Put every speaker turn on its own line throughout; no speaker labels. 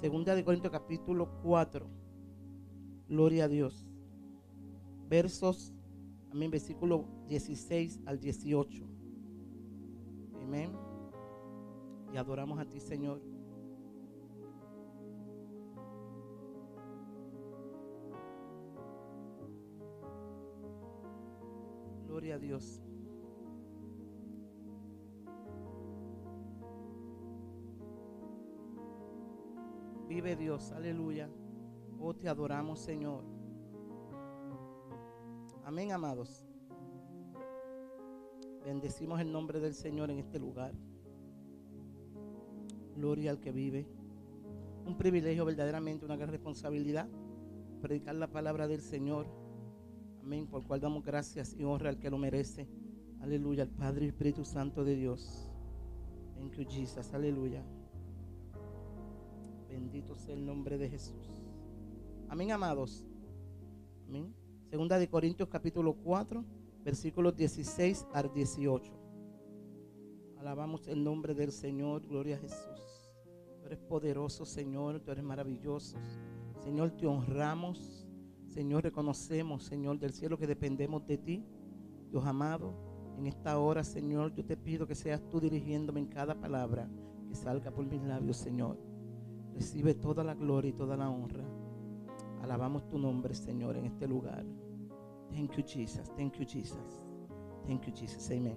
Segunda de Corintios capítulo 4. Gloria a Dios. Versos, amén, versículo 16 al 18. Amén. Y adoramos a ti, Señor. Gloria a Dios. Vive Dios, aleluya. Oh, te adoramos, Señor. Amén, amados. Bendecimos el nombre del Señor en este lugar. Gloria al que vive. Un privilegio, verdaderamente, una gran responsabilidad. Predicar la palabra del Señor. Amén. Por cual damos gracias y honra al que lo merece. Aleluya. Al Padre y Espíritu Santo de Dios. Thank you, Jesus. Aleluya. Bendito sea el nombre de Jesús. Amén, amados. Amén. Segunda de Corintios capítulo 4, versículos 16 al 18. Alabamos el nombre del Señor. Gloria a Jesús. Tú eres poderoso, Señor. Tú eres maravilloso. Señor, te honramos. Señor, reconocemos, Señor, del cielo que dependemos de ti. Dios amado, en esta hora, Señor, yo te pido que seas tú dirigiéndome en cada palabra que salga por mis labios, Señor. Recibe toda la gloria y toda la honra. Alabamos tu nombre, Señor, en este lugar. Thank you, Jesus. Thank you, Jesus. Thank you, Jesus. Amén.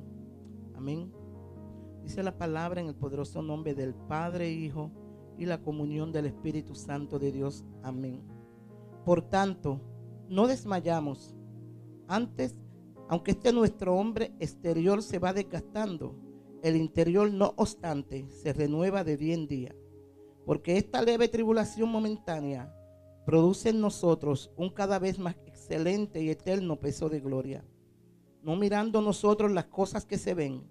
Amén. Dice la palabra en el poderoso nombre del Padre, Hijo y la comunión del Espíritu Santo de Dios. Amén. Por tanto, no desmayamos. Antes, aunque este nuestro hombre exterior se va desgastando, el interior no obstante se renueva de día en día. Porque esta leve tribulación momentánea produce en nosotros un cada vez más excelente y eterno peso de gloria. No mirando nosotros las cosas que se ven,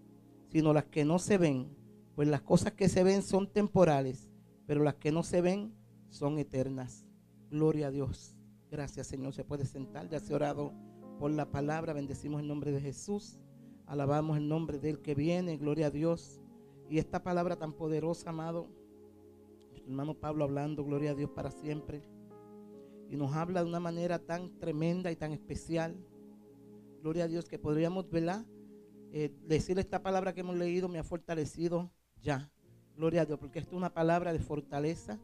sino las que no se ven. Pues las cosas que se ven son temporales, pero las que no se ven son eternas. Gloria a Dios. Gracias Señor. Se puede sentar. Ya se orado por la palabra. Bendecimos el nombre de Jesús. Alabamos el nombre del que viene. Gloria a Dios. Y esta palabra tan poderosa, amado hermano Pablo hablando, gloria a Dios para siempre. Y nos habla de una manera tan tremenda y tan especial. Gloria a Dios que podríamos, ¿verdad? Eh, decir esta palabra que hemos leído me ha fortalecido ya. Gloria a Dios, porque esto es una palabra de fortaleza.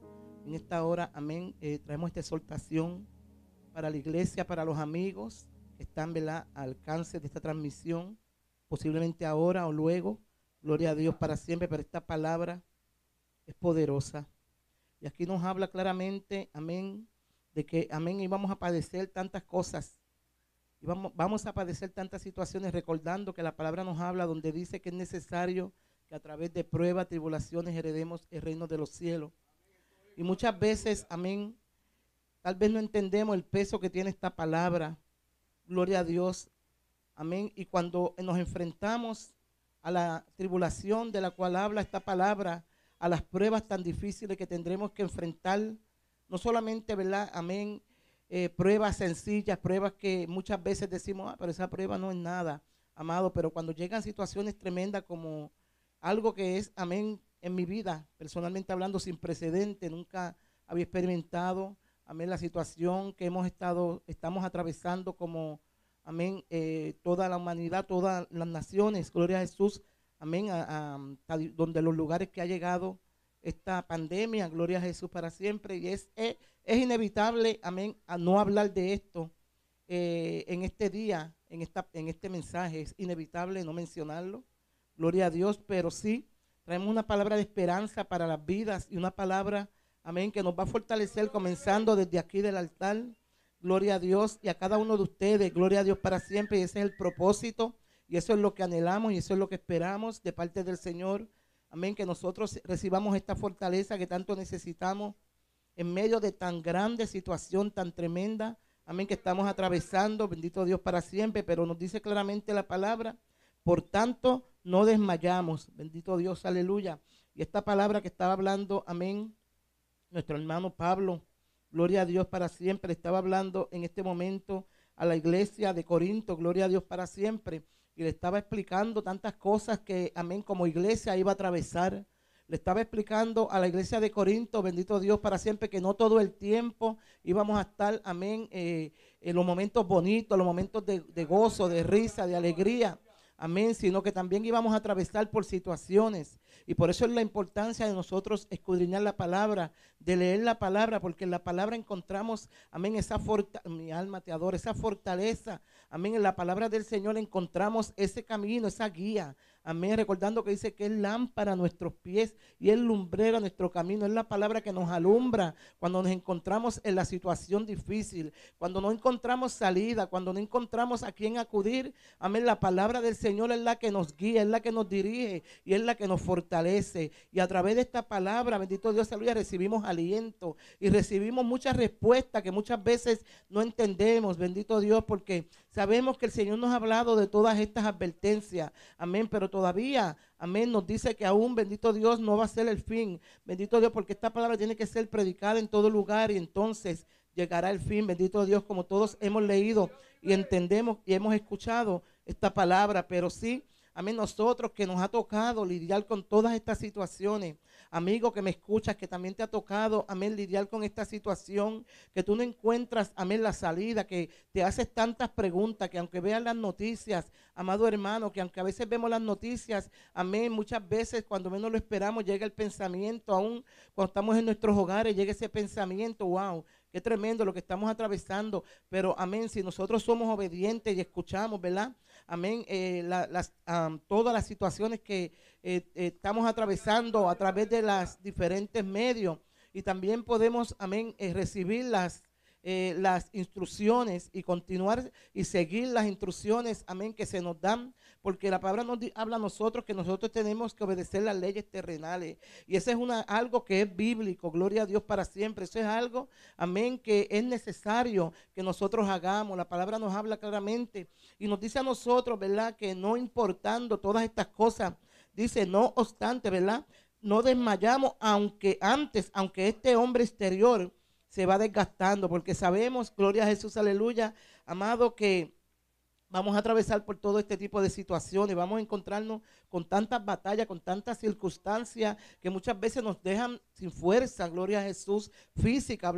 En esta hora, amén, eh, traemos esta exhortación para la iglesia, para los amigos que están, ¿verdad? Al alcance de esta transmisión, posiblemente ahora o luego. Gloria a Dios para siempre, pero esta palabra es poderosa. Y aquí nos habla claramente, amén, de que, amén, íbamos a padecer tantas cosas. Y vamos, vamos a padecer tantas situaciones recordando que la palabra nos habla donde dice que es necesario que a través de pruebas, tribulaciones heredemos el reino de los cielos. Y muchas veces, amén, tal vez no entendemos el peso que tiene esta palabra. Gloria a Dios. Amén. Y cuando nos enfrentamos a la tribulación de la cual habla esta palabra, a las pruebas tan difíciles que tendremos que enfrentar. No solamente, ¿verdad? Amén. Eh, pruebas sencillas, pruebas que muchas veces decimos, ah, pero esa prueba no es nada, amado. Pero cuando llegan situaciones tremendas como algo que es, amén, en mi vida, personalmente hablando, sin precedente, nunca había experimentado, amén, la situación que hemos estado, estamos atravesando como, amén, eh, toda la humanidad, todas las naciones, gloria a Jesús amén, a, donde los lugares que ha llegado esta pandemia, gloria a Jesús para siempre, y es, es, inevitable, amén, a no hablar de esto eh, en este día, en, esta, en este mensaje, es inevitable no mencionarlo, gloria a Dios, pero sí, traemos una palabra de esperanza para las vidas y una palabra, amén, que nos va a fortalecer comenzando desde aquí del altar, gloria a Dios y a cada uno de ustedes, gloria a Dios para siempre, y ese es el propósito y eso es lo que anhelamos y eso es lo que esperamos de parte del Señor. Amén, que nosotros recibamos esta fortaleza que tanto necesitamos en medio de tan grande situación, tan tremenda. Amén, que estamos atravesando. Bendito Dios para siempre. Pero nos dice claramente la palabra. Por tanto, no desmayamos. Bendito Dios, aleluya. Y esta palabra que estaba hablando, amén, nuestro hermano Pablo, gloria a Dios para siempre, estaba hablando en este momento a la iglesia de Corinto, gloria a Dios para siempre y le estaba explicando tantas cosas que, amén, como iglesia iba a atravesar, le estaba explicando a la iglesia de Corinto, bendito Dios para siempre, que no todo el tiempo íbamos a estar, amén, eh, en los momentos bonitos, los momentos de, de gozo, de risa, de alegría. Amén, sino que también íbamos a atravesar por situaciones. Y por eso es la importancia de nosotros escudriñar la palabra, de leer la palabra, porque en la palabra encontramos, amén, esa fortaleza, mi alma te adora, esa fortaleza. Amén, en la palabra del Señor encontramos ese camino, esa guía. Amén. Recordando que dice que es lámpara a nuestros pies y es lumbrera a nuestro camino. Es la palabra que nos alumbra cuando nos encontramos en la situación difícil, cuando no encontramos salida, cuando no encontramos a quién acudir. Amén. La palabra del Señor es la que nos guía, es la que nos dirige y es la que nos fortalece. Y a través de esta palabra, bendito Dios, aleluya, recibimos aliento y recibimos muchas respuestas que muchas veces no entendemos. Bendito Dios, porque sabemos que el Señor nos ha hablado de todas estas advertencias. Amén. Pero todavía, amén, nos dice que aún, bendito Dios, no va a ser el fin. Bendito Dios, porque esta palabra tiene que ser predicada en todo lugar y entonces llegará el fin. Bendito Dios, como todos hemos leído y entendemos y hemos escuchado esta palabra, pero sí, amén, nosotros que nos ha tocado lidiar con todas estas situaciones. Amigo que me escuchas, que también te ha tocado, amén, lidiar con esta situación, que tú no encuentras, amén, la salida, que te haces tantas preguntas, que aunque veas las noticias, amado hermano, que aunque a veces vemos las noticias, amén, muchas veces cuando menos lo esperamos llega el pensamiento, aún cuando estamos en nuestros hogares, llega ese pensamiento, wow, qué tremendo lo que estamos atravesando, pero amén, si nosotros somos obedientes y escuchamos, ¿verdad? amén, eh, todas las situaciones que eh, eh, estamos atravesando a través de los diferentes medios. Y también podemos, amén, recibir las, las instrucciones y continuar y seguir las instrucciones, amén, que se nos dan porque la palabra nos habla a nosotros que nosotros tenemos que obedecer las leyes terrenales. Y eso es una, algo que es bíblico, gloria a Dios para siempre. Eso es algo, amén, que es necesario que nosotros hagamos. La palabra nos habla claramente y nos dice a nosotros, ¿verdad? Que no importando todas estas cosas, dice, no obstante, ¿verdad? No desmayamos, aunque antes, aunque este hombre exterior se va desgastando, porque sabemos, gloria a Jesús, aleluya, amado, que Vamos a atravesar por todo este tipo de situaciones, vamos a encontrarnos con tantas batallas, con tantas circunstancias que muchas veces nos dejan sin fuerza, gloria a Jesús, física,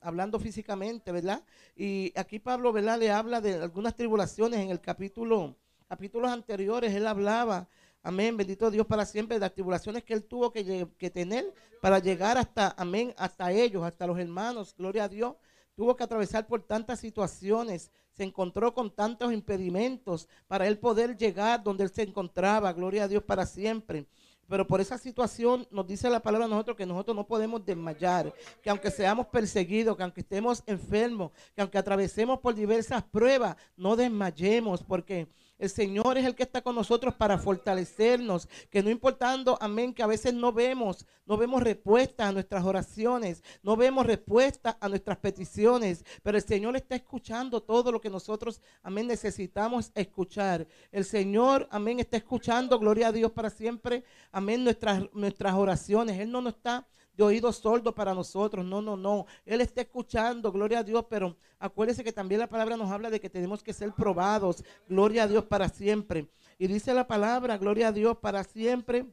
hablando físicamente, ¿verdad? Y aquí Pablo, ¿verdad? Le habla de algunas tribulaciones en el capítulo, capítulos anteriores, él hablaba, amén, bendito Dios para siempre, de las tribulaciones que él tuvo que, que tener para llegar hasta, amén, hasta ellos, hasta los hermanos, gloria a Dios tuvo que atravesar por tantas situaciones, se encontró con tantos impedimentos para él poder llegar donde él se encontraba, gloria a Dios para siempre. Pero por esa situación nos dice la palabra a nosotros que nosotros no podemos desmayar, que aunque seamos perseguidos, que aunque estemos enfermos, que aunque atravesemos por diversas pruebas, no desmayemos, porque el Señor es el que está con nosotros para fortalecernos, que no importando, amén, que a veces no vemos, no vemos respuesta a nuestras oraciones, no vemos respuesta a nuestras peticiones, pero el Señor está escuchando todo lo que nosotros, amén, necesitamos escuchar. El Señor, amén, está escuchando, gloria a Dios para siempre, amén, nuestras, nuestras oraciones. Él no nos está de oídos sordos para nosotros. No, no, no. Él está escuchando, gloria a Dios, pero acuérdese que también la palabra nos habla de que tenemos que ser probados, gloria a Dios para siempre. Y dice la palabra, gloria a Dios para siempre.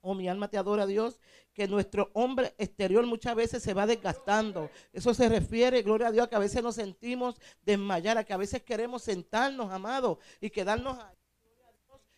Oh, mi alma te adora, Dios, que nuestro hombre exterior muchas veces se va desgastando. Eso se refiere, gloria a Dios, a que a veces nos sentimos desmayar, a que a veces queremos sentarnos, amados, y quedarnos ahí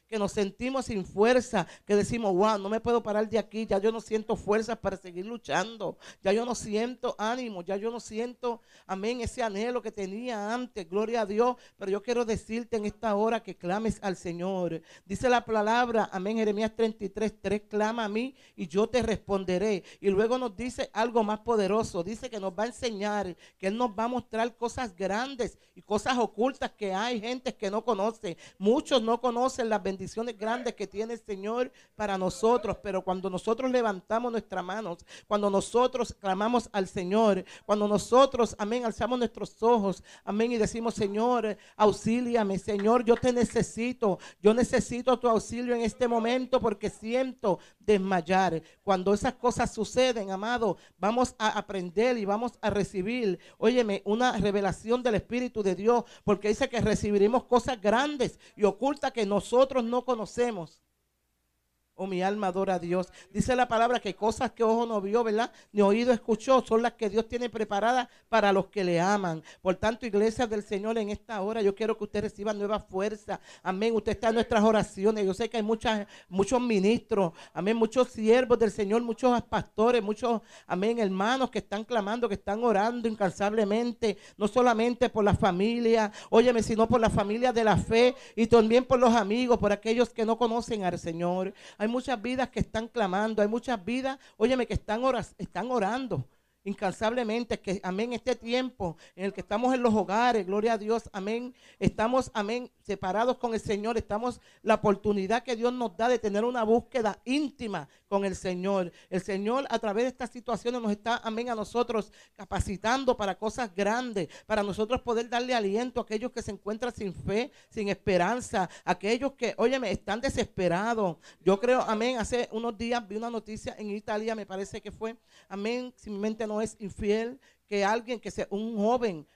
que nos sentimos sin fuerza, que decimos, wow, no me puedo parar de aquí, ya yo no siento fuerzas para seguir luchando, ya yo no siento ánimo, ya yo no siento, amén, ese anhelo que tenía antes, gloria a Dios, pero yo quiero decirte en esta hora que clames al Señor. Dice la palabra, amén, Jeremías 33, 3, clama a mí y yo te responderé. Y luego nos dice algo más poderoso, dice que nos va a enseñar, que Él nos va a mostrar cosas grandes y cosas ocultas que hay gente que no conoce. Muchos no conocen las bendiciones bendiciones grandes que tiene el Señor para nosotros. Pero cuando nosotros levantamos nuestras manos, cuando nosotros clamamos al Señor, cuando nosotros, amén, alzamos nuestros ojos, amén, y decimos, Señor, auxíliame, Señor, yo te necesito, yo necesito tu auxilio en este momento porque siento desmayar. Cuando esas cosas suceden, amado, vamos a aprender y vamos a recibir, óyeme, una revelación del Espíritu de Dios, porque dice que recibiremos cosas grandes y ocultas que nosotros no conocemos. Oh, mi alma adora a Dios. Dice la palabra que cosas que ojo no vio, ¿verdad? Ni oído escuchó, son las que Dios tiene preparadas para los que le aman. Por tanto, iglesia del Señor, en esta hora yo quiero que usted reciba nueva fuerza. Amén. Usted está en nuestras oraciones. Yo sé que hay muchas, muchos ministros, amén, muchos siervos del Señor, muchos pastores, muchos, amén, hermanos que están clamando, que están orando incansablemente, no solamente por la familia, óyeme, sino por la familia de la fe y también por los amigos, por aquellos que no conocen al Señor. Hay muchas vidas que están clamando, hay muchas vidas, óyeme, que están, están orando incansablemente, que amén, este tiempo en el que estamos en los hogares, gloria a Dios, amén, estamos, amén, separados con el Señor, estamos la oportunidad que Dios nos da de tener una búsqueda íntima con el Señor. El Señor a través de estas situaciones nos está, amén, a nosotros capacitando para cosas grandes, para nosotros poder darle aliento a aquellos que se encuentran sin fe, sin esperanza, aquellos que, óyeme, están desesperados. Yo creo, amén, hace unos días vi una noticia en Italia, me parece que fue, amén, si mi mente no es infiel, que alguien, que sea un joven,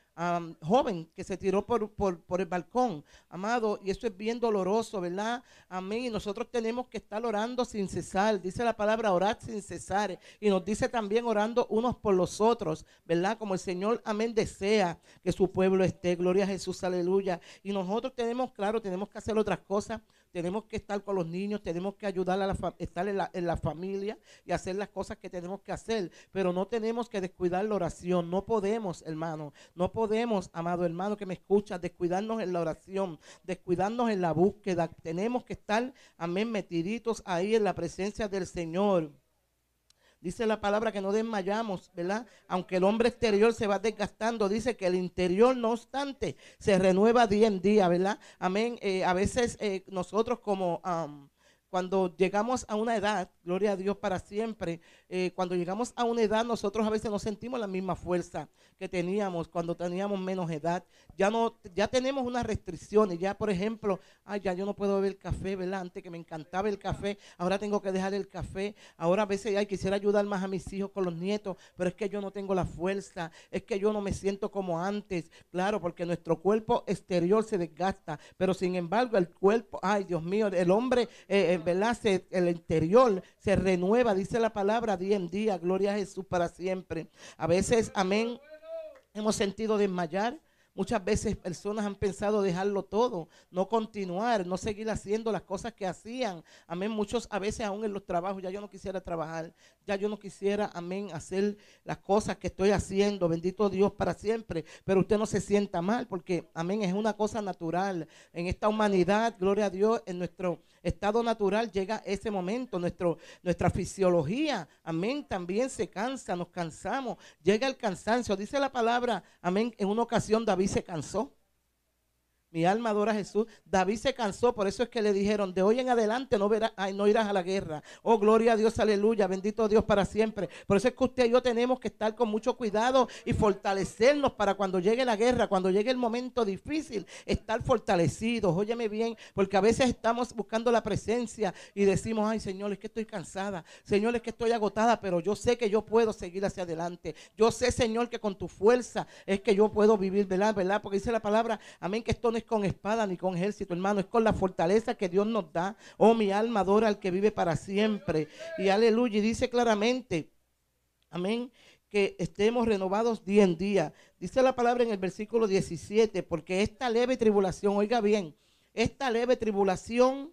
joven que se tiró por, el balcón, amado, y eso es bien doloroso, ¿verdad? Amén. Nosotros tenemos que estar orando sin cesar. Dice la palabra orar sin cesar. Y nos dice también orando unos por los otros, ¿verdad? Como el Señor, amén, desea que su pueblo esté. Gloria a Jesús, aleluya. Y nosotros tenemos, claro, tenemos que hacer otras cosas tenemos que estar con los niños, tenemos que ayudar a la estar en la, en la, familia y hacer las cosas que tenemos que hacer, pero no tenemos que descuidar la oración, no podemos, hermano, no podemos, amado hermano que me escucha, descuidarnos en la oración, descuidarnos en la búsqueda, tenemos que estar, amén, metiditos ahí en la presencia del Señor. Dice la palabra que no desmayamos, ¿verdad? Aunque el hombre exterior se va desgastando, dice que el interior, no obstante, se renueva día en día, ¿verdad? Amén. Eh, a veces eh, nosotros como cuando llegamos a una edad, gloria a Dios para siempre, eh, cuando llegamos a una edad nosotros a veces no sentimos la misma fuerza que teníamos cuando teníamos menos edad. Ya no, ya tenemos unas restricciones, ya por ejemplo, ay, ya yo no puedo beber café, ¿verdad? Antes que me encantaba el café, ahora tengo que dejar el café, ahora a veces ay, quisiera ayudar más a mis hijos con los nietos, pero es que yo no tengo la fuerza, es que yo no me siento como antes, claro, porque nuestro cuerpo exterior se desgasta, pero sin embargo el cuerpo, ay Dios mío, el hombre, eh, eh ¿verdad? el interior se renueva, dice la palabra día en día, gloria a Jesús para siempre. A veces, amén, hemos sentido desmayar, Muchas veces personas han pensado dejarlo todo, no continuar, no seguir haciendo las cosas que hacían. Amén. Muchos a veces aún en los trabajos, ya yo no quisiera trabajar, ya yo no quisiera, amén, hacer las cosas que estoy haciendo. Bendito Dios para siempre. Pero usted no se sienta mal porque, amén, es una cosa natural. En esta humanidad, gloria a Dios, en nuestro estado natural llega ese momento. Nuestro, nuestra fisiología, amén, también se cansa, nos cansamos. Llega el cansancio. Dice la palabra, amén, en una ocasión David se cansó. Mi alma adora a Jesús. David se cansó, por eso es que le dijeron, de hoy en adelante no, verás, no irás a la guerra. Oh, gloria a Dios, aleluya, bendito Dios para siempre. Por eso es que usted y yo tenemos que estar con mucho cuidado y fortalecernos para cuando llegue la guerra, cuando llegue el momento difícil, estar fortalecidos. Óyeme bien, porque a veces estamos buscando la presencia y decimos, ay Señor, es que estoy cansada. Señor, es que estoy agotada, pero yo sé que yo puedo seguir hacia adelante. Yo sé, Señor, que con tu fuerza es que yo puedo vivir, ¿verdad? ¿verdad? Porque dice la palabra, amén, que esto no con espada ni con ejército, hermano, es con la fortaleza que Dios nos da. Oh, mi alma adora al que vive para siempre. Y aleluya, y dice claramente, amén, que estemos renovados día en día. Dice la palabra en el versículo 17, porque esta leve tribulación, oiga bien, esta leve tribulación,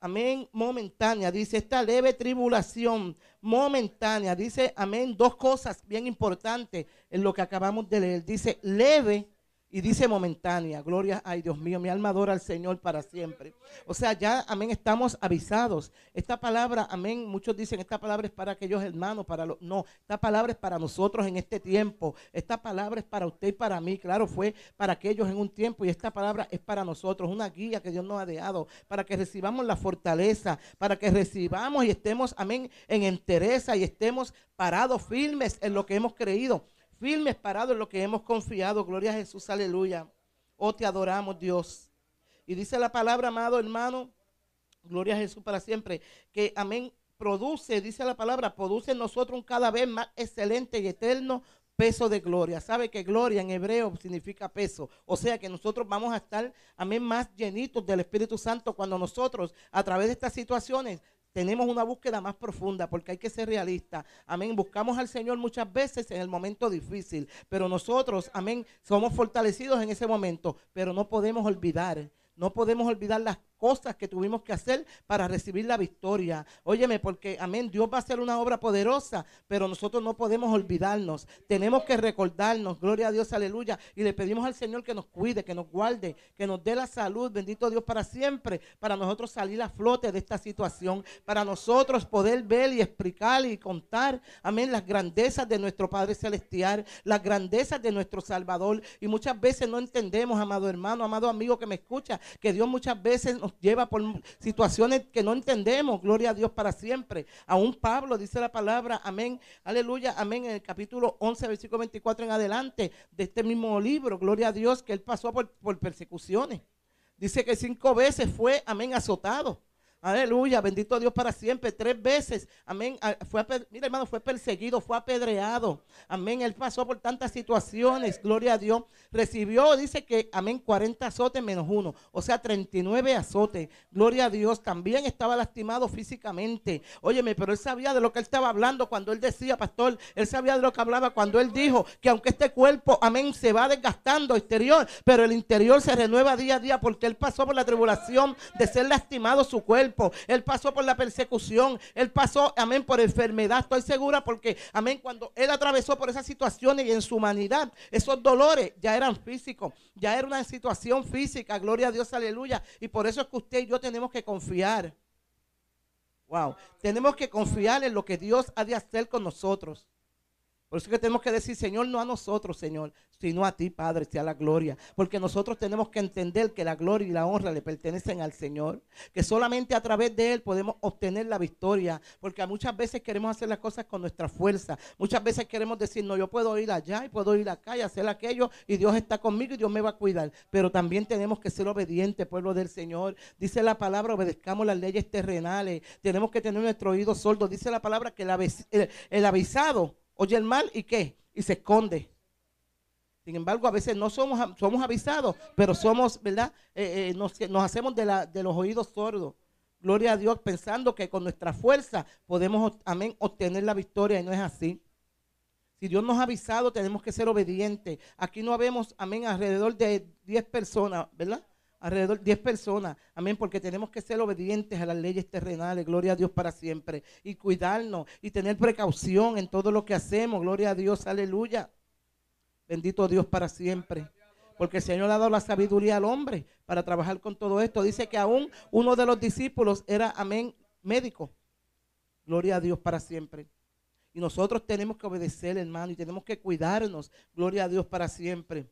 amén, momentánea, dice esta leve tribulación momentánea, dice, amén, dos cosas bien importantes en lo que acabamos de leer. Dice leve y dice momentánea, gloria, ay Dios mío, mi alma adora al Señor para siempre. O sea, ya, amén, estamos avisados. Esta palabra, amén, muchos dicen, esta palabra es para aquellos hermanos, para los... No, esta palabra es para nosotros en este tiempo. Esta palabra es para usted y para mí. Claro, fue para aquellos en un tiempo y esta palabra es para nosotros. Una guía que Dios nos ha dejado para que recibamos la fortaleza, para que recibamos y estemos, amén, en entereza y estemos parados firmes en lo que hemos creído firmes parados en lo que hemos confiado. Gloria a Jesús, aleluya. Oh, te adoramos, Dios. Y dice la palabra, amado hermano, gloria a Jesús para siempre, que amén, produce, dice la palabra, produce en nosotros un cada vez más excelente y eterno peso de gloria. ¿Sabe que gloria en hebreo significa peso? O sea que nosotros vamos a estar, amén, más llenitos del Espíritu Santo cuando nosotros, a través de estas situaciones, tenemos una búsqueda más profunda porque hay que ser realista. Amén. Buscamos al Señor muchas veces en el momento difícil, pero nosotros, amén, somos fortalecidos en ese momento, pero no podemos olvidar no podemos olvidar las cosas que tuvimos que hacer para recibir la victoria. Óyeme, porque amén, Dios va a hacer una obra poderosa, pero nosotros no podemos olvidarnos. Tenemos que recordarnos, gloria a Dios, aleluya. Y le pedimos al Señor que nos cuide, que nos guarde, que nos dé la salud, bendito Dios, para siempre, para nosotros salir a flote de esta situación, para nosotros poder ver y explicar y contar, amén, las grandezas de nuestro Padre Celestial, las grandezas de nuestro Salvador. Y muchas veces no entendemos, amado hermano, amado amigo que me escucha, que Dios muchas veces nos lleva por situaciones que no entendemos. Gloria a Dios para siempre. Aún Pablo dice la palabra, amén, aleluya, amén, en el capítulo 11, versículo 24 en adelante de este mismo libro. Gloria a Dios que él pasó por, por persecuciones. Dice que cinco veces fue, amén, azotado. Aleluya, bendito Dios para siempre. Tres veces, amén. Fue, mira, hermano, fue perseguido, fue apedreado. Amén. Él pasó por tantas situaciones. Gloria a Dios. Recibió, dice que, amén, 40 azotes menos uno. O sea, 39 azotes. Gloria a Dios. También estaba lastimado físicamente. Óyeme, pero él sabía de lo que él estaba hablando cuando él decía, pastor. Él sabía de lo que hablaba cuando él dijo que aunque este cuerpo, amén, se va desgastando exterior, pero el interior se renueva día a día porque él pasó por la tribulación de ser lastimado su cuerpo. Él pasó por la persecución. Él pasó, amén, por enfermedad. Estoy segura porque, amén, cuando él atravesó por esas situaciones y en su humanidad, esos dolores ya eran físicos. Ya era una situación física. Gloria a Dios, aleluya. Y por eso es que usted y yo tenemos que confiar. Wow. Tenemos que confiar en lo que Dios ha de hacer con nosotros. Por eso que tenemos que decir, Señor, no a nosotros, Señor, sino a ti, Padre, sea la gloria. Porque nosotros tenemos que entender que la gloria y la honra le pertenecen al Señor. Que solamente a través de Él podemos obtener la victoria. Porque muchas veces queremos hacer las cosas con nuestra fuerza. Muchas veces queremos decir, no, yo puedo ir allá y puedo ir acá y hacer aquello. Y Dios está conmigo y Dios me va a cuidar. Pero también tenemos que ser obedientes, pueblo del Señor. Dice la palabra, obedezcamos las leyes terrenales. Tenemos que tener nuestro oído sordo. Dice la palabra que el avisado oye el mal y qué? Y se esconde. Sin embargo, a veces no somos, somos avisados, pero somos, ¿verdad? Eh, eh, nos, hacemos de, la, de los oídos sordos. Gloria a Dios, pensando que con nuestra fuerza podemos, amén, obtener la victoria y no es así. Si Dios nos ha avisado, tenemos que ser obedientes. Aquí no habemos, amén, alrededor de 10 personas, ¿verdad? Alrededor 10 personas, amén, porque tenemos que ser obedientes a las leyes terrenales, gloria a Dios para siempre, y cuidarnos y tener precaución en todo lo que hacemos, gloria a Dios, aleluya. Bendito Dios para siempre. Porque el Señor ha dado la sabiduría al hombre para trabajar con todo esto. Dice que aún uno de los discípulos era, amén, médico. Gloria a Dios para siempre. Y nosotros tenemos que obedecer, hermano, y tenemos que cuidarnos. Gloria a Dios para siempre.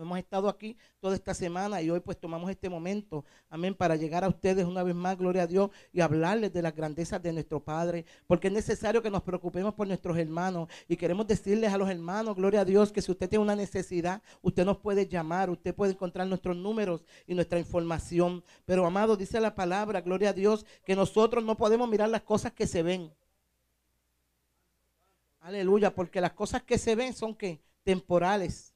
Hemos estado aquí toda esta semana y hoy pues tomamos este momento, amén, para llegar a ustedes una vez más, gloria a Dios, y hablarles de las grandezas de nuestro Padre, porque es necesario que nos preocupemos por nuestros hermanos y queremos decirles a los hermanos, gloria a Dios, que si usted tiene una necesidad, usted nos puede llamar, usted puede encontrar nuestros números y nuestra información. Pero amado, dice la palabra, gloria a Dios, que nosotros no podemos mirar las cosas que se ven. Aleluya, porque las cosas que se ven son que temporales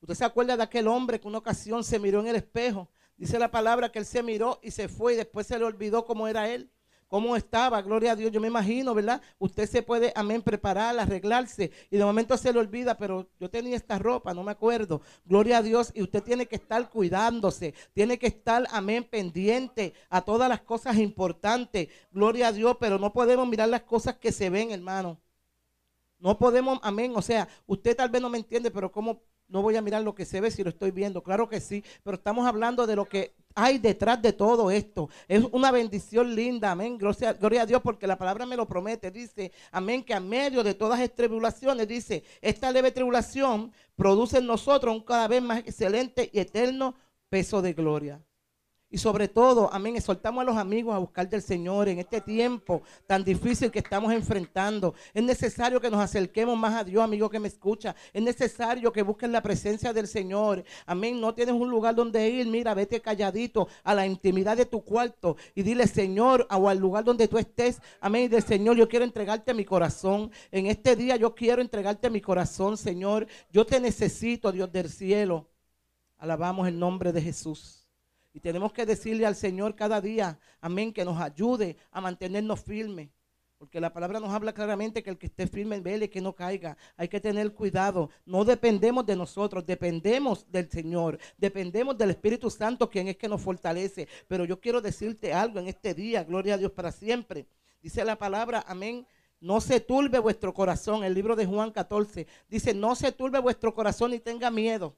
Usted se acuerda de aquel hombre que una ocasión se miró en el espejo. Dice la palabra que él se miró y se fue y después se le olvidó cómo era él, cómo estaba. Gloria a Dios. Yo me imagino, ¿verdad? Usted se puede, amén, preparar, arreglarse y de momento se le olvida, pero yo tenía esta ropa, no me acuerdo. Gloria a Dios. Y usted tiene que estar cuidándose, tiene que estar, amén, pendiente a todas las cosas importantes. Gloria a Dios, pero no podemos mirar las cosas que se ven, hermano. No podemos, amén. O sea, usted tal vez no me entiende, pero ¿cómo no voy a mirar lo que se ve si lo estoy viendo. Claro que sí, pero estamos hablando de lo que hay detrás de todo esto. Es una bendición linda, amén. Gloria, gloria, a Dios porque la palabra me lo promete. Dice, amén, que a medio de todas estas tribulaciones, dice, esta leve tribulación produce en nosotros un cada vez más excelente y eterno peso de gloria. Y sobre todo, amén, exhortamos a los amigos a buscar del Señor en este tiempo tan difícil que estamos enfrentando. Es necesario que nos acerquemos más a Dios, amigo que me escucha. Es necesario que busquen la presencia del Señor. Amén, no tienes un lugar donde ir. Mira, vete calladito a la intimidad de tu cuarto y dile, Señor, o al lugar donde tú estés. Amén, del Señor, yo quiero entregarte mi corazón. En este día yo quiero entregarte mi corazón, Señor. Yo te necesito, Dios del cielo. Alabamos el nombre de Jesús. Y tenemos que decirle al Señor cada día, amén, que nos ayude a mantenernos firmes. Porque la palabra nos habla claramente que el que esté firme vele que no caiga. Hay que tener cuidado. No dependemos de nosotros, dependemos del Señor. Dependemos del Espíritu Santo, quien es que nos fortalece. Pero yo quiero decirte algo en este día, gloria a Dios para siempre. Dice la palabra, amén. No se turbe vuestro corazón. El libro de Juan 14 dice, no se turbe vuestro corazón y tenga miedo.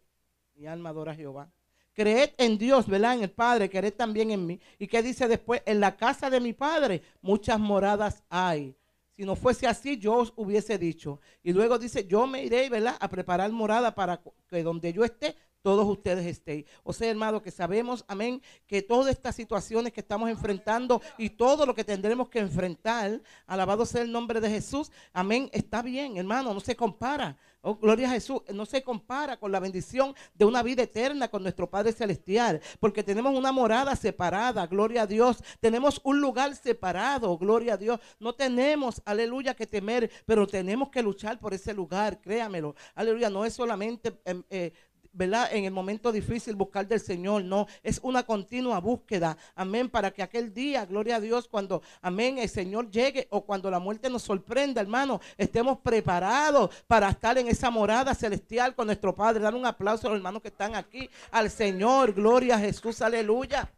Mi alma adora a Jehová. Creed en Dios, ¿verdad? En el Padre, creed también en mí. ¿Y qué dice después? En la casa de mi Padre muchas moradas hay. Si no fuese así, yo os hubiese dicho. Y luego dice, yo me iré, ¿verdad? A preparar morada para que donde yo esté, todos ustedes estén. O sea, hermano, que sabemos, amén, que todas estas situaciones que estamos enfrentando y todo lo que tendremos que enfrentar, alabado sea el nombre de Jesús, amén, está bien, hermano, no se compara. Oh, gloria a Jesús, no se compara con la bendición de una vida eterna con nuestro Padre Celestial, porque tenemos una morada separada, gloria a Dios, tenemos un lugar separado, gloria a Dios, no tenemos, aleluya, que temer, pero tenemos que luchar por ese lugar, créamelo, aleluya, no es solamente... Em, eh, ¿verdad? En el momento difícil buscar del Señor, no, es una continua búsqueda, amén, para que aquel día, gloria a Dios, cuando, amén, el Señor llegue o cuando la muerte nos sorprenda, hermano, estemos preparados para estar en esa morada celestial con nuestro Padre. Dar un aplauso a los hermanos que están aquí, al Señor, gloria a Jesús, aleluya.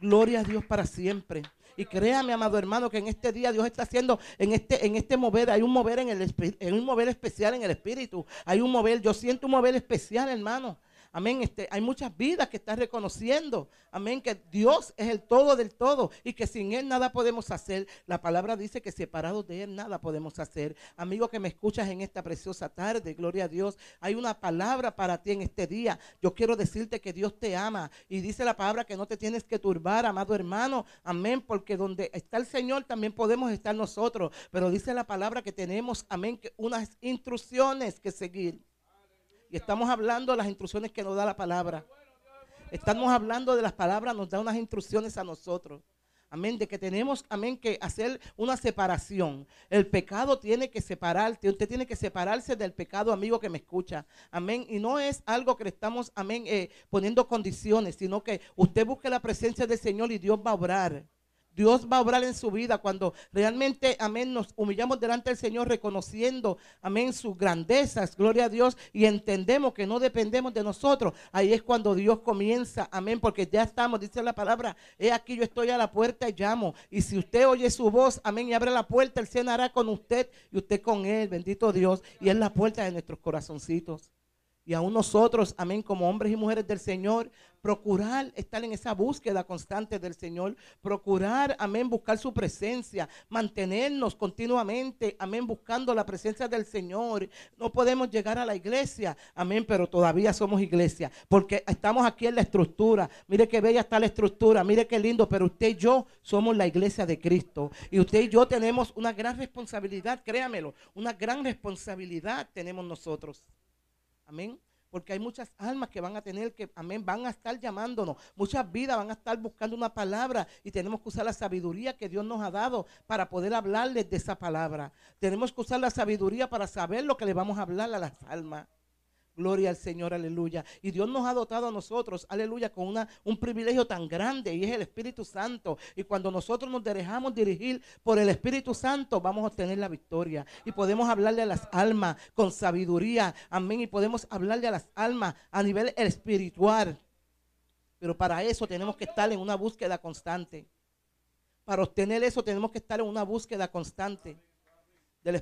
Gloria a Dios para siempre. Y créame, amado hermano, que en este día Dios está haciendo, en este, en este mover, hay un mover en el en un mover especial en el espíritu. Hay un mover, yo siento un mover especial, hermano. Amén. Este, hay muchas vidas que están reconociendo. Amén. Que Dios es el todo del todo y que sin Él nada podemos hacer. La palabra dice que separados de Él nada podemos hacer. Amigo que me escuchas en esta preciosa tarde, gloria a Dios. Hay una palabra para ti en este día. Yo quiero decirte que Dios te ama y dice la palabra que no te tienes que turbar, amado hermano. Amén. Porque donde está el Señor también podemos estar nosotros. Pero dice la palabra que tenemos, amén, que unas instrucciones que seguir. Y estamos hablando de las instrucciones que nos da la palabra. Estamos hablando de las palabras, nos da unas instrucciones a nosotros. Amén, de que tenemos, amén, que hacer una separación. El pecado tiene que separarte. Usted tiene que separarse del pecado, amigo que me escucha. Amén. Y no es algo que le estamos, amén, eh, poniendo condiciones, sino que usted busque la presencia del Señor y Dios va a obrar. Dios va a obrar en su vida cuando realmente, amén, nos humillamos delante del Señor reconociendo, amén, sus grandezas, gloria a Dios, y entendemos que no dependemos de nosotros. Ahí es cuando Dios comienza, amén, porque ya estamos, dice la palabra, he aquí yo estoy a la puerta y llamo. Y si usted oye su voz, amén, y abre la puerta, Él cenará con usted y usted con Él, bendito Dios, y es la puerta de nuestros corazoncitos. Y aún nosotros, amén, como hombres y mujeres del Señor, procurar estar en esa búsqueda constante del Señor, procurar, amén, buscar su presencia, mantenernos continuamente, amén, buscando la presencia del Señor. No podemos llegar a la iglesia, amén, pero todavía somos iglesia, porque estamos aquí en la estructura. Mire qué bella está la estructura, mire qué lindo, pero usted y yo somos la iglesia de Cristo. Y usted y yo tenemos una gran responsabilidad, créamelo, una gran responsabilidad tenemos nosotros. Amén. Porque hay muchas almas que van a tener que, amén, van a estar llamándonos. Muchas vidas van a estar buscando una palabra y tenemos que usar la sabiduría que Dios nos ha dado para poder hablarles de esa palabra. Tenemos que usar la sabiduría para saber lo que le vamos a hablar a las almas. Gloria al Señor, aleluya. Y Dios nos ha dotado a nosotros, aleluya, con una, un privilegio tan grande y es el Espíritu Santo. Y cuando nosotros nos dejamos dirigir por el Espíritu Santo, vamos a obtener la victoria. Y podemos hablarle a las almas con sabiduría, amén. Y podemos hablarle a las almas a nivel espiritual. Pero para eso tenemos que estar en una búsqueda constante. Para obtener eso tenemos que estar en una búsqueda constante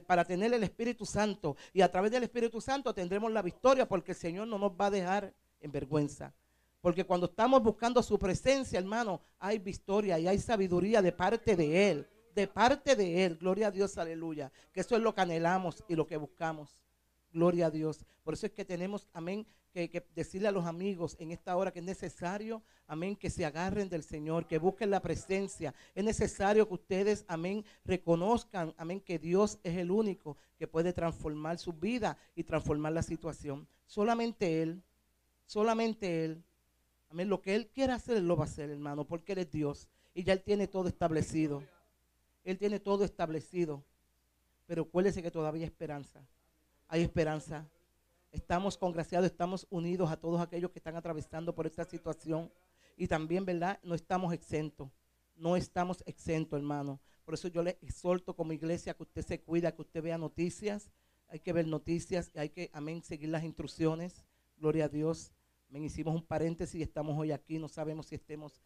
para tener el Espíritu Santo. Y a través del Espíritu Santo tendremos la victoria porque el Señor no nos va a dejar en vergüenza. Porque cuando estamos buscando su presencia, hermano, hay victoria y hay sabiduría de parte de Él. De parte de Él. Gloria a Dios, aleluya. Que eso es lo que anhelamos y lo que buscamos. Gloria a Dios. Por eso es que tenemos, amén, que, decirle a los amigos en esta hora que es necesario, amén, que se agarren del Señor, que busquen la presencia. Es necesario que ustedes, amén, reconozcan, amén, que Dios es el único que puede transformar su vida y transformar la situación. Solamente Él, solamente Él. Amén, lo que Él quiera hacer, Él lo va a hacer, hermano, porque Él es Dios y ya Él tiene todo establecido. Él tiene todo establecido. Pero acuérdese que todavía hay esperanza. Hay esperanza Estamos congraciados, estamos unidos a todos aquellos que están atravesando por esta situación. Y también, ¿verdad? No estamos exentos. No estamos exentos, hermano. Por eso yo le exhorto como iglesia que usted se cuida, que usted vea noticias. Hay que ver noticias y hay que, amén, seguir las instrucciones. Gloria a Dios. Amén. Hicimos un paréntesis y estamos hoy aquí. No sabemos si estemos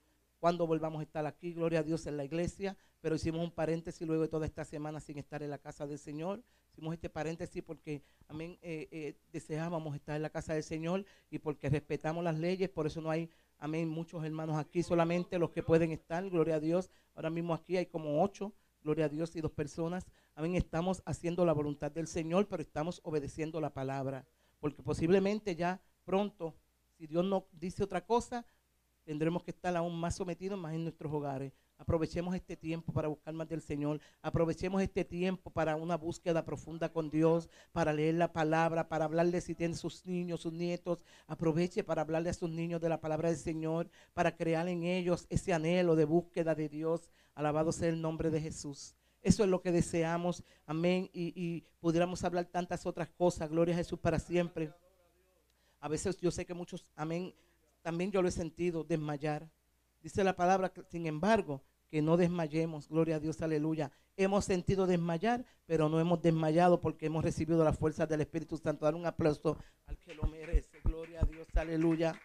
cuando volvamos a estar aquí, gloria a Dios en la iglesia, pero hicimos un paréntesis luego de toda esta semana sin estar en la casa del Señor. Hicimos este paréntesis porque, amén, eh, eh, deseábamos estar en la casa del Señor y porque respetamos las leyes, por eso no hay, amén, muchos hermanos aquí, solamente los que pueden estar, gloria a Dios. Ahora mismo aquí hay como ocho, gloria a Dios, y dos personas. Amén, estamos haciendo la voluntad del Señor, pero estamos obedeciendo la palabra, porque posiblemente ya pronto, si Dios no dice otra cosa, tendremos que estar aún más sometidos más en nuestros hogares. Aprovechemos este tiempo para buscar más del Señor. Aprovechemos este tiempo para una búsqueda profunda con Dios, para leer la palabra, para hablarle si tienen sus niños, sus nietos. Aproveche para hablarle a sus niños de la palabra del Señor, para crear en ellos ese anhelo de búsqueda de Dios. Alabado sea el nombre de Jesús. Eso es lo que deseamos. Amén. Y, y pudiéramos hablar tantas otras cosas. Gloria a Jesús para siempre. A veces yo sé que muchos, amén, también yo lo he sentido desmayar. Dice la palabra, sin embargo, que no desmayemos. Gloria a Dios, aleluya. Hemos sentido desmayar, pero no hemos desmayado porque hemos recibido la fuerza del Espíritu Santo. Dar un aplauso al que lo merece. Gloria a Dios, aleluya.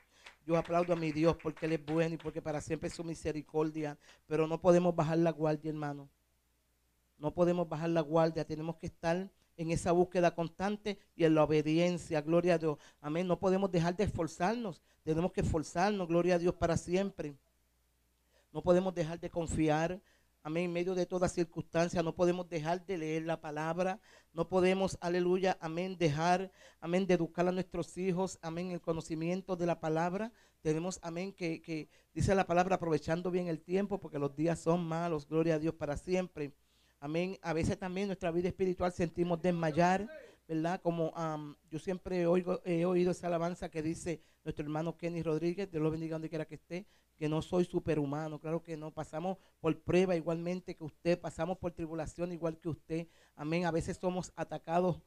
Yo aplaudo a mi Dios porque Él es bueno y porque para siempre es su misericordia. Pero no podemos bajar la guardia, hermano. No podemos bajar la guardia. Tenemos que estar en esa búsqueda constante y en la obediencia. Gloria a Dios. Amén. No podemos dejar de esforzarnos. Tenemos que esforzarnos, gloria a Dios, para siempre. No podemos dejar de confiar. Amén. En medio de toda circunstancia, no podemos dejar de leer la palabra. No podemos, aleluya, amén, dejar, amén, de educar a nuestros hijos, amén, el conocimiento de la palabra. Tenemos, amén, que, que dice la palabra, aprovechando bien el tiempo, porque los días son malos. Gloria a Dios para siempre. Amén. A veces también nuestra vida espiritual sentimos desmayar, ¿verdad? Como yo siempre oigo, he oído esa alabanza que dice nuestro hermano Kenny Rodríguez, Dios lo bendiga donde quiera que esté, que no soy superhumano. Claro que no, pasamos por prueba igualmente que usted, pasamos por tribulación igual que usted. Amén. A veces somos atacados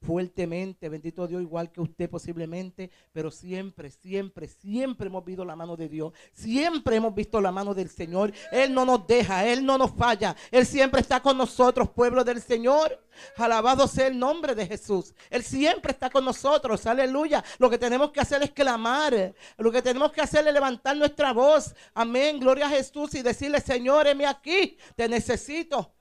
fuertemente, bendito Dios, igual que usted posiblemente, pero siempre, siempre, siempre hemos visto la mano de Dios, siempre hemos visto la mano del Señor. Él no nos deja, Él no nos falla, Él siempre está con nosotros, pueblo del Señor. Alabado sea el nombre de Jesús. Él siempre está con nosotros, aleluya. Lo que tenemos que hacer es clamar, lo que tenemos que hacer es levantar nuestra voz, amén, gloria a Jesús y decirle, Señor, heme aquí, te necesito.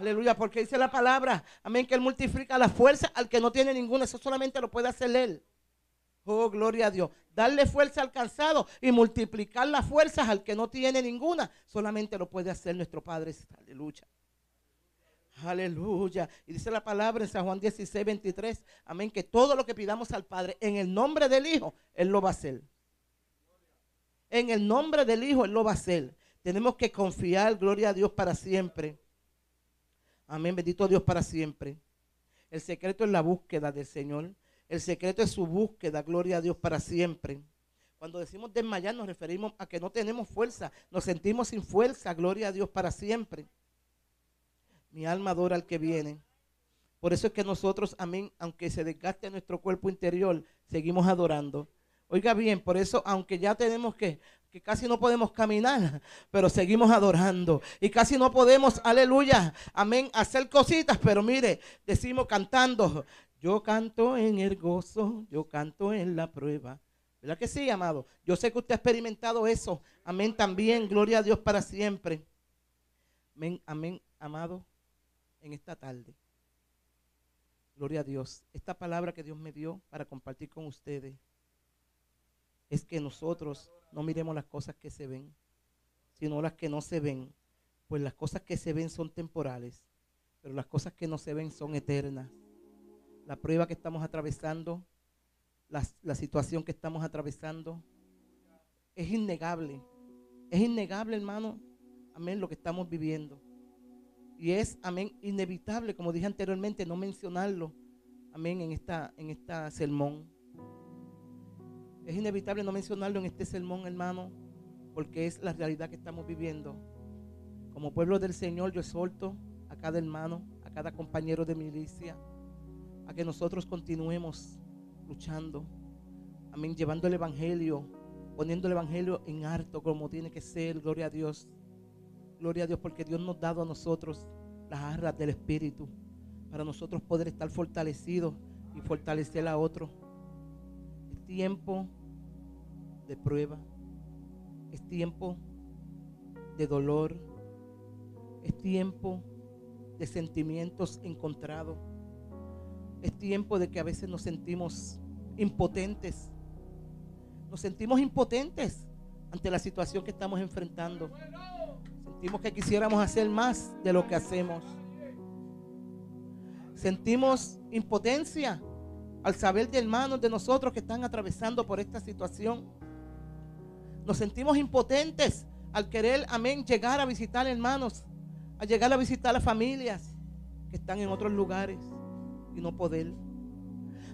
Aleluya, porque dice la palabra, amén, que Él multiplica la fuerza al que no tiene ninguna. Eso solamente lo puede hacer Él. Oh, gloria a Dios. Darle fuerza al cansado y multiplicar las fuerzas al que no tiene ninguna. Solamente lo puede hacer nuestro Padre. Aleluya. Aleluya. Y dice la palabra en San Juan 16, 23. Amén. Que todo lo que pidamos al Padre en el nombre del Hijo, Él lo va a hacer. En el nombre del Hijo, Él lo va a hacer. Tenemos que confiar, gloria a Dios, para siempre. Amén, bendito Dios para siempre. El secreto es la búsqueda del Señor. El secreto es su búsqueda, gloria a Dios para siempre. Cuando decimos desmayar nos referimos a que no tenemos fuerza, nos sentimos sin fuerza, gloria a Dios para siempre. Mi alma adora al que viene. Por eso es que nosotros, amén, aunque se desgaste nuestro cuerpo interior, seguimos adorando. Oiga bien, por eso, aunque ya tenemos que, que casi no podemos caminar, pero seguimos adorando. Y casi no podemos, aleluya, amén, hacer cositas, pero mire, decimos cantando, yo canto en el gozo, yo canto en la prueba. ¿Verdad que sí, amado? Yo sé que usted ha experimentado eso. Amén también, gloria a Dios para siempre. Amén, amén, amado, en esta tarde. Gloria a Dios. Esta palabra que Dios me dio para compartir con ustedes es que nosotros no miremos las cosas que se ven, sino las que no se ven. Pues las cosas que se ven son temporales, pero las cosas que no se ven son eternas. La prueba que estamos atravesando, la, situación que estamos atravesando, es innegable. Es innegable, hermano, amén, lo que estamos viviendo. Y es, amén, inevitable, como dije anteriormente, no mencionarlo, amén, en esta, en esta sermón. Es inevitable no mencionarlo en este sermón, hermano, porque es la realidad que estamos viviendo. Como pueblo del Señor, yo exhorto a cada hermano, a cada compañero de milicia, a que nosotros continuemos luchando. Amén, llevando el Evangelio, poniendo el Evangelio en alto como tiene que ser. Gloria a Dios. Gloria a Dios porque Dios nos ha dado a nosotros las arras del Espíritu para nosotros poder estar fortalecidos y fortalecer a otros. Es tiempo de prueba. Es tiempo de dolor. Es tiempo de sentimientos encontrados. Es tiempo de que a veces nos sentimos impotentes. Nos sentimos impotentes ante la situación que estamos enfrentando. Sentimos que quisiéramos hacer más de lo que hacemos. Sentimos impotencia al saber de hermanos de nosotros que están atravesando por esta situación. Nos sentimos impotentes al querer, amén, llegar a visitar hermanos, a llegar a visitar a familias que están en otros lugares y no poder.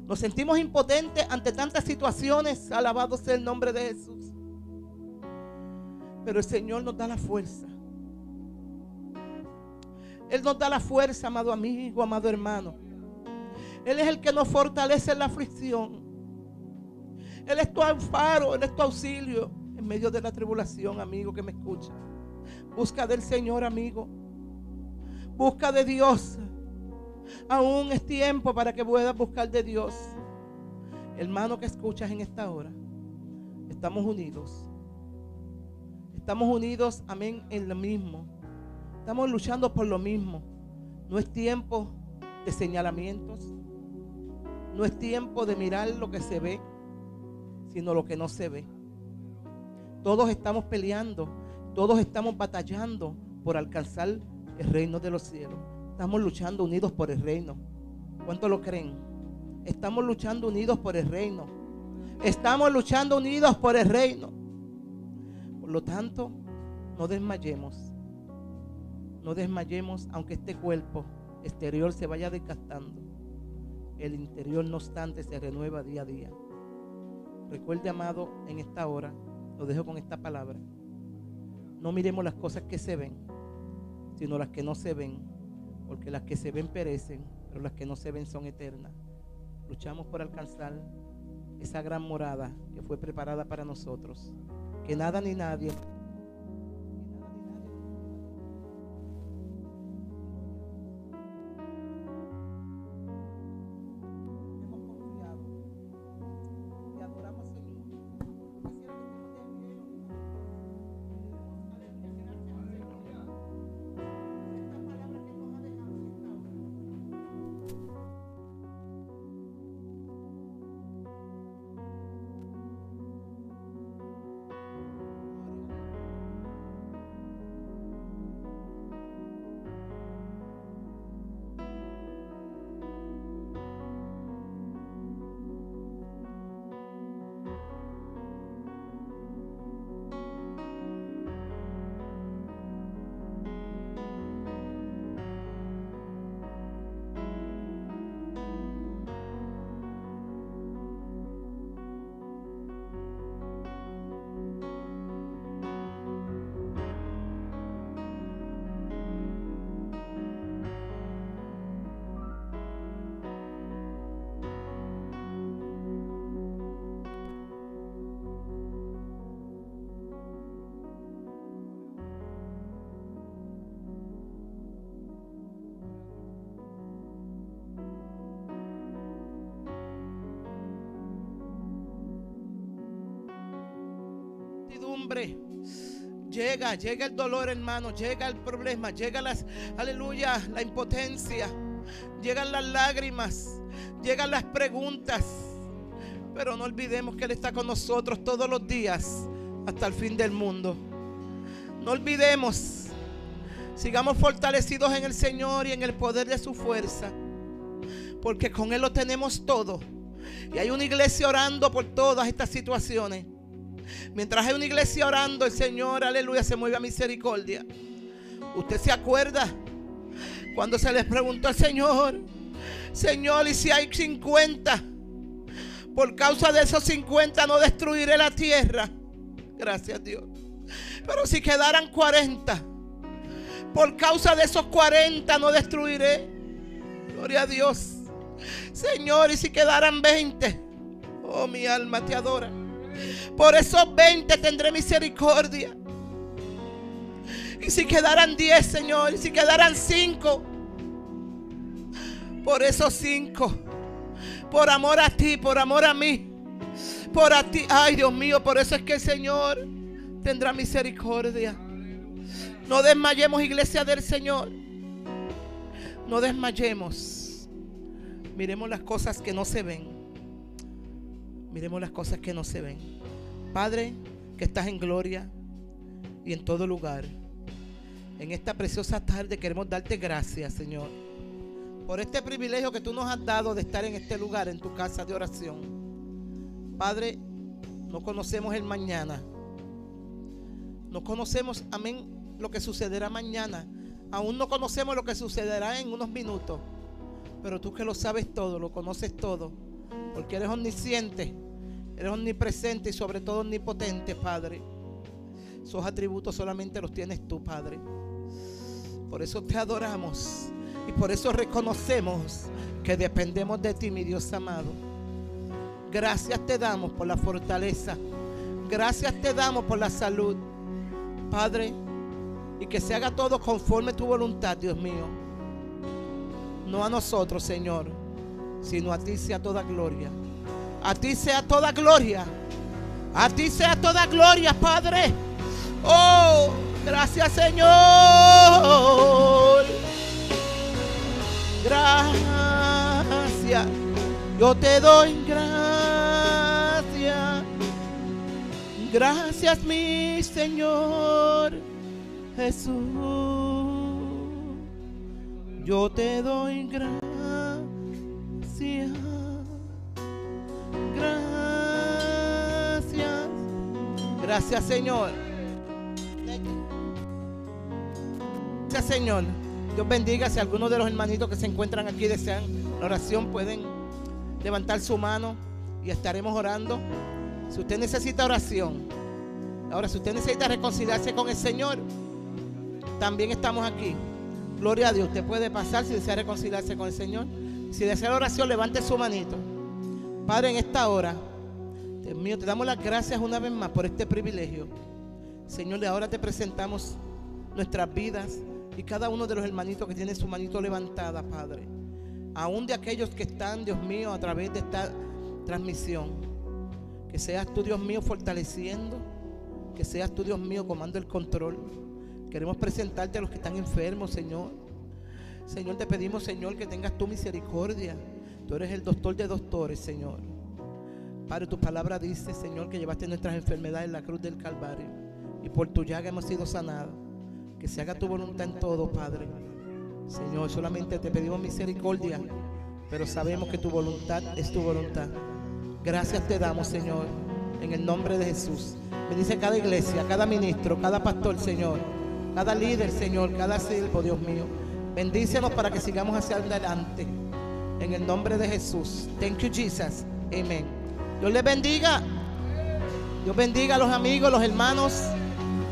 Nos sentimos impotentes ante tantas situaciones, alabado sea el nombre de Jesús. Pero el Señor nos da la fuerza. Él nos da la fuerza, amado amigo, amado hermano. Él es el que nos fortalece en la aflicción. Él es tu amparo, Él es tu auxilio medio de la tribulación, amigo que me escucha. Busca del Señor, amigo. Busca de Dios. Aún es tiempo para que puedas buscar de Dios. Hermano que escuchas en esta hora, estamos unidos. Estamos unidos, amén, en lo mismo. Estamos luchando por lo mismo. No es tiempo de señalamientos. No es tiempo de mirar lo que se ve, sino lo que no se ve. Todos estamos peleando, todos estamos batallando por alcanzar el reino de los cielos. Estamos luchando unidos por el reino. ¿Cuánto lo creen? Estamos luchando unidos por el reino. Estamos luchando unidos por el reino. Por lo tanto, no desmayemos. No desmayemos aunque este cuerpo exterior se vaya desgastando. El interior, no obstante, se renueva día a día. Recuerde, amado, en esta hora, lo dejo con esta palabra. No miremos las cosas que se ven, sino las que no se ven, porque las que se ven perecen, pero las que no se ven son eternas. Luchamos por alcanzar esa gran morada que fue preparada para nosotros. Que nada ni nadie Llega, llega el dolor, hermano. Llega el problema. Llega las, aleluya, la impotencia. Llegan las lágrimas. Llegan las preguntas. Pero no olvidemos que Él está con nosotros todos los días hasta el fin del mundo. No olvidemos. Sigamos fortalecidos en el Señor y en el poder de su fuerza. Porque con Él lo tenemos todo. Y hay una iglesia orando por todas estas situaciones. Mientras hay una iglesia orando, el Señor, aleluya, se mueve a misericordia. ¿Usted se acuerda cuando se les preguntó al Señor, Señor, y si hay 50? Por causa de esos 50 no destruiré la tierra. Gracias Dios. Pero si quedaran 40, por causa de esos 40 no destruiré. Gloria a Dios. Señor, y si quedaran 20, Oh, mi alma te adora. Por esos 20 tendré misericordia. Y si quedaran 10, Señor, y si quedaran 5, por esos 5, por amor a ti, por amor a mí, por a ti, ay Dios mío, por eso es que el Señor tendrá misericordia. No desmayemos, iglesia del Señor. No desmayemos. Miremos las cosas que no se ven. Miremos las cosas que no se ven. Padre, que estás en gloria y en todo lugar. En esta preciosa tarde queremos darte gracias, Señor, por este privilegio que tú nos has dado de estar en este lugar, en tu casa de oración. Padre, no conocemos el mañana. No conocemos, amén, lo que sucederá mañana. Aún no conocemos lo que sucederá en unos minutos. Pero tú que lo sabes todo, lo conoces todo. Porque eres omnisciente, eres omnipresente y sobre todo omnipotente, Padre. Esos atributos solamente los tienes tú, Padre. Por eso te adoramos y por eso reconocemos que dependemos de ti, mi Dios amado. Gracias te damos por la fortaleza. Gracias te damos por la salud. Padre, y que se haga todo conforme tu voluntad, Dios mío. No a nosotros, Señor, sino a ti sea toda gloria. A ti sea toda gloria. A ti sea toda gloria, Padre. Oh, gracias, Señor. Gracias. Yo te doy gracias. Gracias, mi Señor. Jesús, yo te doy gracias. Gracias, Señor. Gracias, Señor. Dios bendiga. Si algunos de los hermanitos que se encuentran aquí desean la oración, pueden levantar su mano y estaremos orando. Si usted necesita oración, ahora si usted necesita reconciliarse con el Señor, también estamos aquí. Gloria a Dios. Usted puede pasar si desea reconciliarse con el Señor. Si desea oración, levante su manito. Padre, en esta hora, Dios mío, te damos las gracias una vez más por este privilegio. Señor, de ahora te presentamos nuestras vidas y cada uno de los hermanitos que tiene su manito levantada, Padre. Aún de aquellos que están, Dios mío, a través de esta transmisión. Que seas tú, Dios mío, fortaleciendo. Que seas tú, Dios mío, comando el control. Queremos presentarte a los que están enfermos, Señor. Señor, te pedimos, Señor, que tengas tu misericordia. Tú eres el doctor de doctores, Señor. Padre, tu palabra dice, Señor, que llevaste nuestras enfermedades en la cruz del Calvario. Y por tu llaga hemos sido sanados. Que se haga tu voluntad en todo, Padre. Señor, solamente te pedimos misericordia. Pero sabemos que tu voluntad es tu voluntad. Gracias te damos, Señor. En el nombre de Jesús. Bendice cada iglesia, cada ministro, cada pastor, Señor cada líder, Señor, cada siervo, Dios mío. Bendícenos para que sigamos hacia adelante. En el nombre de Jesús. Thank you, Jesus. Amén. Dios les bendiga. Dios bendiga a los amigos, los hermanos.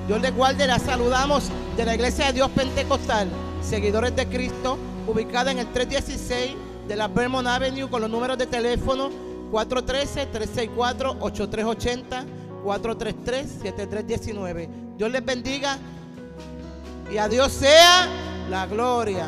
Dios les guarde. La saludamos de la Iglesia de Dios Pentecostal, seguidores de Cristo, ubicada en el 316 de la Vermont Avenue con los números de teléfono 413-364-8380, 433-7319. Dios les bendiga y a Dios sea la gloria.